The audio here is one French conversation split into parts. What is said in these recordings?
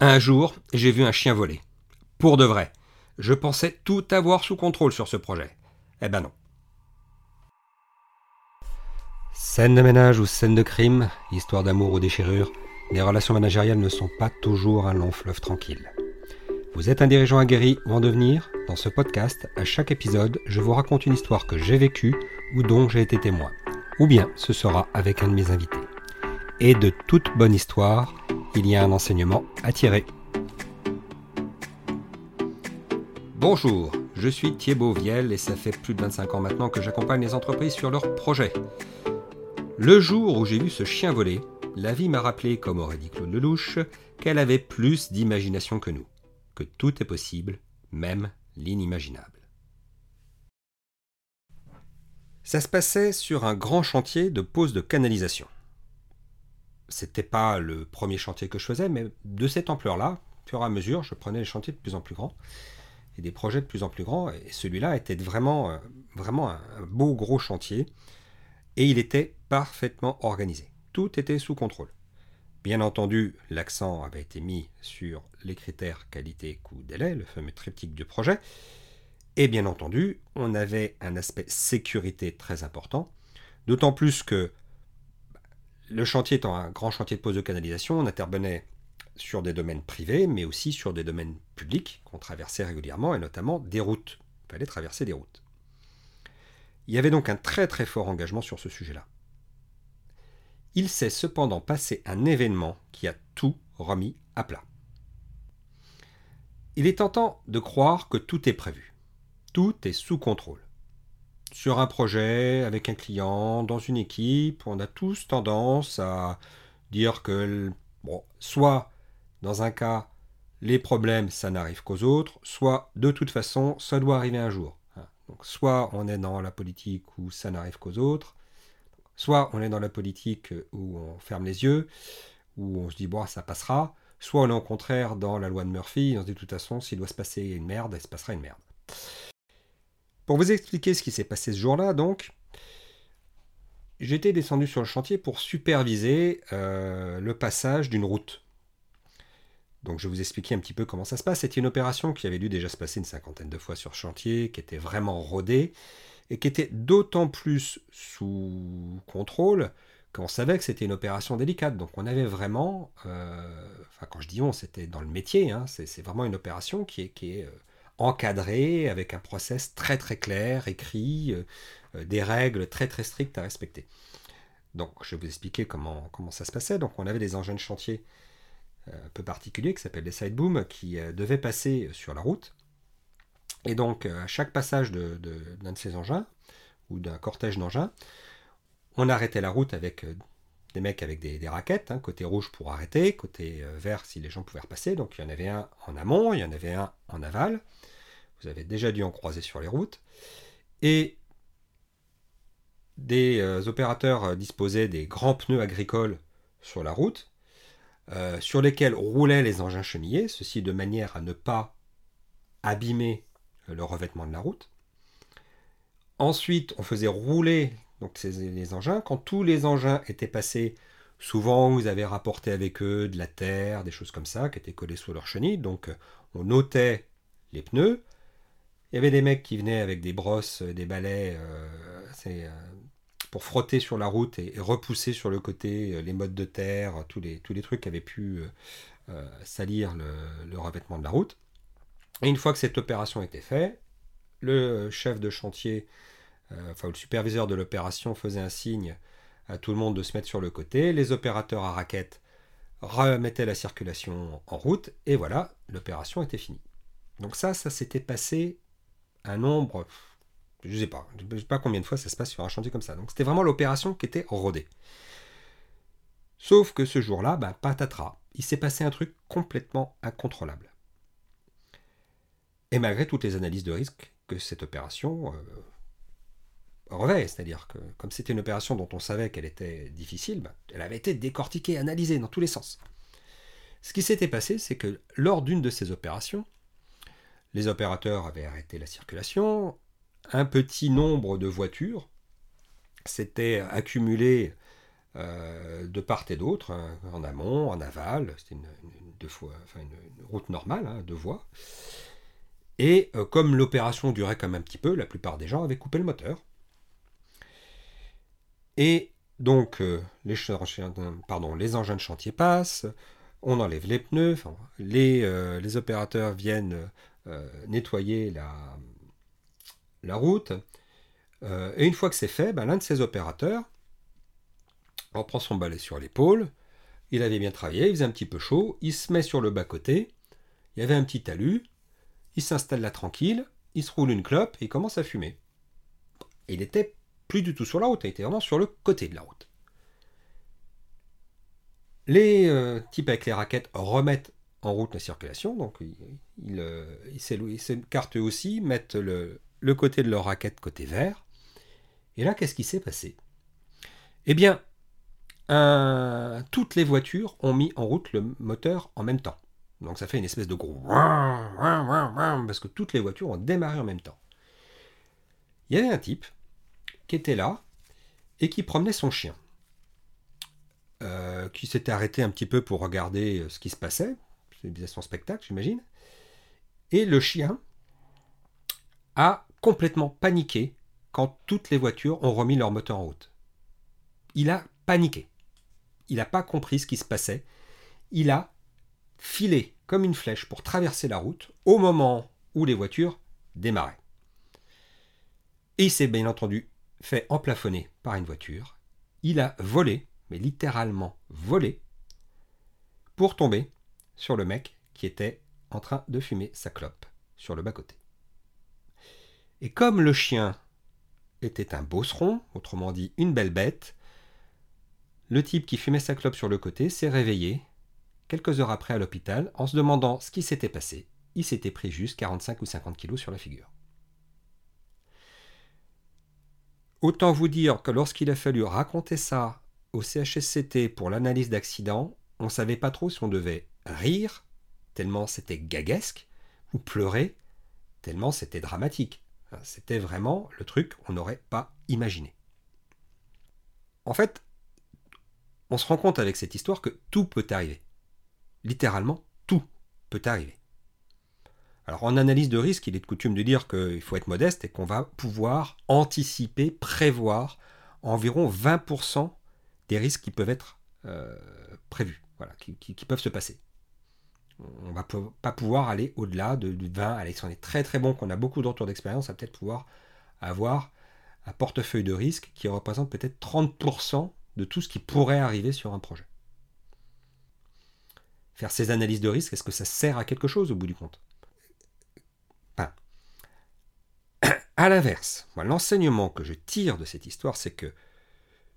Un jour, j'ai vu un chien voler. Pour de vrai. Je pensais tout avoir sous contrôle sur ce projet. Eh ben non. Scène de ménage ou scène de crime, histoire d'amour ou déchirure, les relations managériales ne sont pas toujours un long fleuve tranquille. Vous êtes un dirigeant aguerri ou en devenir? Dans ce podcast, à chaque épisode, je vous raconte une histoire que j'ai vécue ou dont j'ai été témoin. Ou bien ce sera avec un de mes invités. Et de toute bonne histoire, il y a un enseignement à tirer. Bonjour, je suis Thibaut Viel et ça fait plus de 25 ans maintenant que j'accompagne les entreprises sur leurs projets. Le jour où j'ai vu ce chien voler, la vie m'a rappelé, comme aurait dit Claude Lelouch, qu'elle avait plus d'imagination que nous, que tout est possible, même l'inimaginable. Ça se passait sur un grand chantier de pose de canalisation c'était pas le premier chantier que je faisais, mais de cette ampleur-là, fur et à mesure, je prenais les chantiers de plus en plus grands et des projets de plus en plus grands. Et celui-là était vraiment, euh, vraiment un, beau gros chantier et il était parfaitement organisé. Tout était sous contrôle. Bien entendu, l'accent avait été mis sur les critères qualité, coût, délai, le fameux triptyque du projet. Et bien entendu, on avait un aspect sécurité très important, d'autant plus que le chantier étant un grand chantier de pose de canalisation, on intervenait sur des domaines privés, mais aussi sur des domaines publics qu'on traversait régulièrement, et notamment des routes. Il fallait traverser des routes. Il y avait donc un très très fort engagement sur ce sujet-là. Il s'est cependant passé un événement qui a tout remis à plat. Il est tentant de croire que tout est prévu. Tout est sous contrôle sur un projet, avec un client, dans une équipe, on a tous tendance à dire que, bon, soit dans un cas, les problèmes, ça n'arrive qu'aux autres, soit de toute façon, ça doit arriver un jour. Hein. Donc, soit on est dans la politique où ça n'arrive qu'aux autres, soit on est dans la politique où on ferme les yeux, où on se dit, bon, ça passera, soit on est au contraire dans la loi de Murphy, on se dit, de toute façon, s'il doit se passer une merde, il se passera une merde. Pour vous expliquer ce qui s'est passé ce jour-là, donc, j'étais descendu sur le chantier pour superviser euh, le passage d'une route. Donc je vais vous expliquer un petit peu comment ça se passe. C'était une opération qui avait dû déjà se passer une cinquantaine de fois sur chantier, qui était vraiment rodée, et qui était d'autant plus sous contrôle qu'on savait que c'était une opération délicate. Donc on avait vraiment, euh, enfin quand je dis on, c'était dans le métier, hein, c'est vraiment une opération qui est, euh, encadré, avec un process très très clair, écrit, euh, euh, des règles très très strictes à respecter. Donc je vais vous expliquer comment, comment ça se passait. Donc on avait des engins de chantier euh, un peu particuliers qui s'appellent des sidebooms qui devaient passer sur la route. Et donc à chaque passage d'un de, ces engins, ou d'un cortège d'engins, on arrêtait la route avec des mecs avec des, raquettes, hein, côté rouge pour arrêter, côté vert si les gens pouvaient repasser. Donc il y en avait un en amont, il y en avait un en aval. Vous avez déjà dû en croiser sur les routes. Et des euh, opérateurs euh, disposaient des grands pneus agricoles sur la route, euh, sur lesquels roulaient les engins chenillés, ceci de manière à ne pas abîmer le revêtement de la route. Ensuite, on faisait rouler donc, les engins. Quand tous les engins étaient passés, souvent vous avez rapporté avec eux de la terre, des choses comme ça, qui étaient collées sous leur chenille. Donc on notait les pneus, il y avait des mecs qui venaient avec des brosses, des balais, euh, euh, pour frotter sur la route et, repousser sur le côté euh, les modes de terre, tous les, tous les trucs qui avaient pu salir le, revêtement de la route. Et une fois que cette opération était faite, le chef de chantier, enfin le superviseur de l'opération faisait un signe à tout le monde de se mettre sur le côté. Les opérateurs à raquettes remettaient la circulation en route et voilà, l'opération était finie. Donc ça, ça s'était passé un nombre, je ne sais pas, je sais pas combien de fois ça se passe sur un chantier comme ça. Donc c'était vraiment l'opération qui était rodée. Sauf que ce jour-là, bah, patatras, il s'est passé un truc complètement incontrôlable. Et malgré toutes les analyses de risque que cette opération euh, revêt, c'est-à-dire que comme c'était une opération dont on savait qu'elle était difficile, bah, elle avait été décortiquée, analysée dans tous les sens. Ce qui s'était passé, c'est que lors d'une de ces opérations, les opérateurs avaient arrêté la circulation, un petit nombre de voitures s'était accumulé de part et d'autre, hein, en amont, en aval. C'était une, route normale, hein, deux voies. Et comme l'opération durait quand même un petit peu, la plupart des gens avaient coupé le moteur. Et donc, les, pardon, les engins de chantier passent, on enlève les pneus, les, les, opérateurs viennent nettoyer la, route. Euh, et une fois que c'est fait, ben, l'un de ces opérateurs on prend son balai sur l'épaule. Il avait bien travaillé, il faisait un petit peu chaud. Il se met sur le bas-côté. Il y avait un petit talus. Il s'installe là tranquille. Il se roule une clope et il commence à fumer. il était plus du tout sur la route, il était vraiment sur le côté de la route. Les euh, types avec les raquettes remettent en route la circulation, donc ils il, il, s'écartent aussi, mettent le, le côté de leur raquette côté vert. Et là, qu'est-ce qui s'est passé? Eh bien, toutes les voitures ont mis en route le moteur en même temps. Donc ça fait une espèce de gros parce que toutes les voitures ont démarré en même temps. Il y avait un type qui était là et qui promenait son chien, euh, qui s'était arrêté un petit peu pour regarder ce qui se passait. C'est son spectacle, j'imagine. Et le chien a complètement paniqué quand toutes les voitures ont remis leur moteur en route. Il a paniqué. Il n'a pas compris ce qui se passait. Il a filé comme une flèche pour traverser la route au moment où les voitures démarraient. Et il s'est bien entendu fait emplafonner par une voiture. Il a volé, mais littéralement volé, pour tomber sur le mec qui était en train de fumer sa clope sur le bas-côté. Et comme le chien était un bosseron, autrement dit une belle bête, le type qui fumait sa clope sur le côté s'est réveillé, quelques heures après à l'hôpital, en se demandant ce qui s'était passé. Il s'était pris juste 45 ou 50 kilos sur la figure. Autant vous dire que lorsqu'il a fallu raconter ça au CHSCT pour l'analyse d'accident, on ne savait pas trop si on devait rire, tellement c'était gaguesque, ou pleurer, tellement c'était dramatique. C'était vraiment le truc qu'on n'aurait pas imaginé. En fait, on se rend compte avec cette histoire que tout peut arriver. Littéralement, tout peut arriver. Alors en analyse de risque, il est de coutume de dire qu'il faut être modeste et qu'on va pouvoir anticiper, prévoir environ 20% des risques qui peuvent être euh, prévus, qui peuvent se passer on va pas pouvoir aller au-delà de, 20. Allez, si on est très très bon, qu'on a beaucoup de d'expérience, on va peut-être pouvoir avoir un portefeuille de risque qui représente peut-être 30% de tout ce qui pourrait arriver sur un projet. Faire ces analyses de risque, est-ce que ça sert à quelque chose au bout du compte Pas. À l'inverse, l'enseignement que je tire de cette histoire, c'est que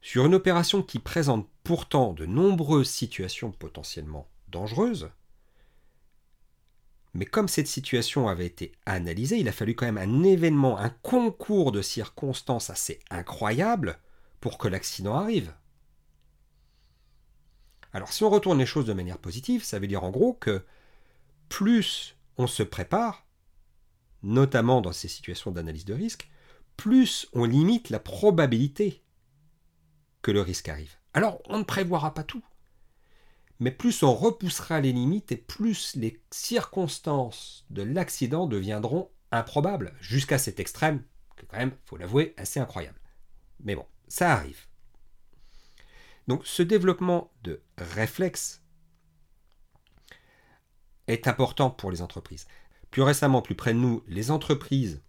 sur une opération qui présente pourtant de nombreuses situations potentiellement dangereuses, mais comme cette situation avait été analysée, il a fallu quand même un événement, un concours de circonstances assez incroyable pour que l'accident arrive. Alors si on retourne les choses de manière positive, ça veut dire en gros que plus on se prépare, notamment dans ces situations d'analyse de risque, plus on limite la probabilité que le risque arrive. Alors on ne prévoira pas tout mais plus on repoussera les limites et plus les circonstances de l'accident deviendront improbables, jusqu'à cet extrême, que quand même, faut l'avouer, assez incroyable. Mais bon, ça arrive. Donc ce développement de réflexe est important pour les entreprises. Plus récemment, plus près de nous, les entreprises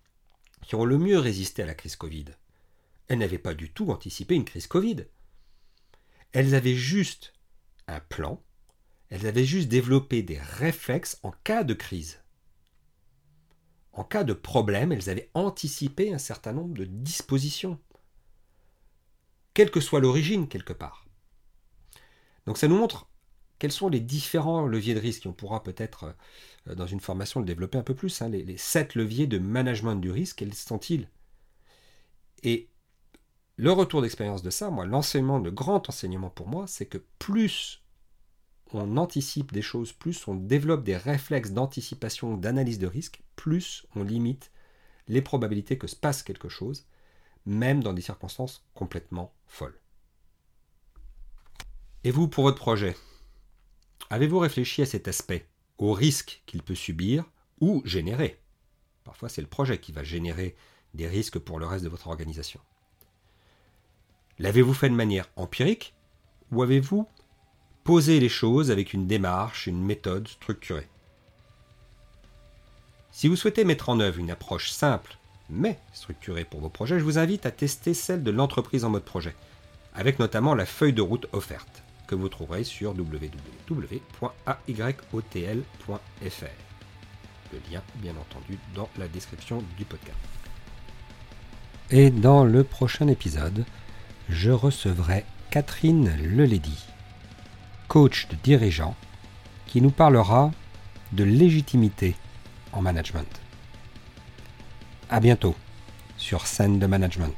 qui ont le mieux résisté à la crise Covid, elles n'avaient pas du tout anticipé une crise Covid. Elles avaient juste un plan, elles avaient juste développé des réflexes en cas de crise. En cas de problème, elles avaient anticipé un certain nombre de dispositions, quelle que soit l'origine quelque part. Donc ça nous montre quels sont les différents leviers de risque? On pourra peut-être, euh, dans une formation, le développer un peu plus. Hein. les, les sept leviers de management du risque, quels sont-ils? Et le retour d'expérience de ça, moi, l'enseignement, le grand enseignement pour moi, c'est que plus on anticipe des choses, plus on développe des réflexes d'anticipation, d'analyse de risque, plus on limite les probabilités que se passe quelque chose, même dans des circonstances complètement folles. Et vous, pour votre projet, avez-vous réfléchi à cet aspect, au risque qu'il peut subir ou générer? Parfois, c'est le projet qui va générer des risques pour le reste de votre organisation. L'avez-vous fait de manière empirique ou avez-vous posé les choses avec une démarche, une méthode structurée? Si vous souhaitez mettre en œuvre une approche simple mais structurée pour vos projets, je vous invite à tester celle de l'entreprise en mode projet, avec notamment la feuille de route offerte vous trouverez sur www.ayotl.fr. Le lien, bien entendu, dans la description du podcast. Et dans le prochain épisode, je recevrai Catherine Leledy, coach de dirigeant, qui nous parlera de légitimité en management. A bientôt sur scène de management.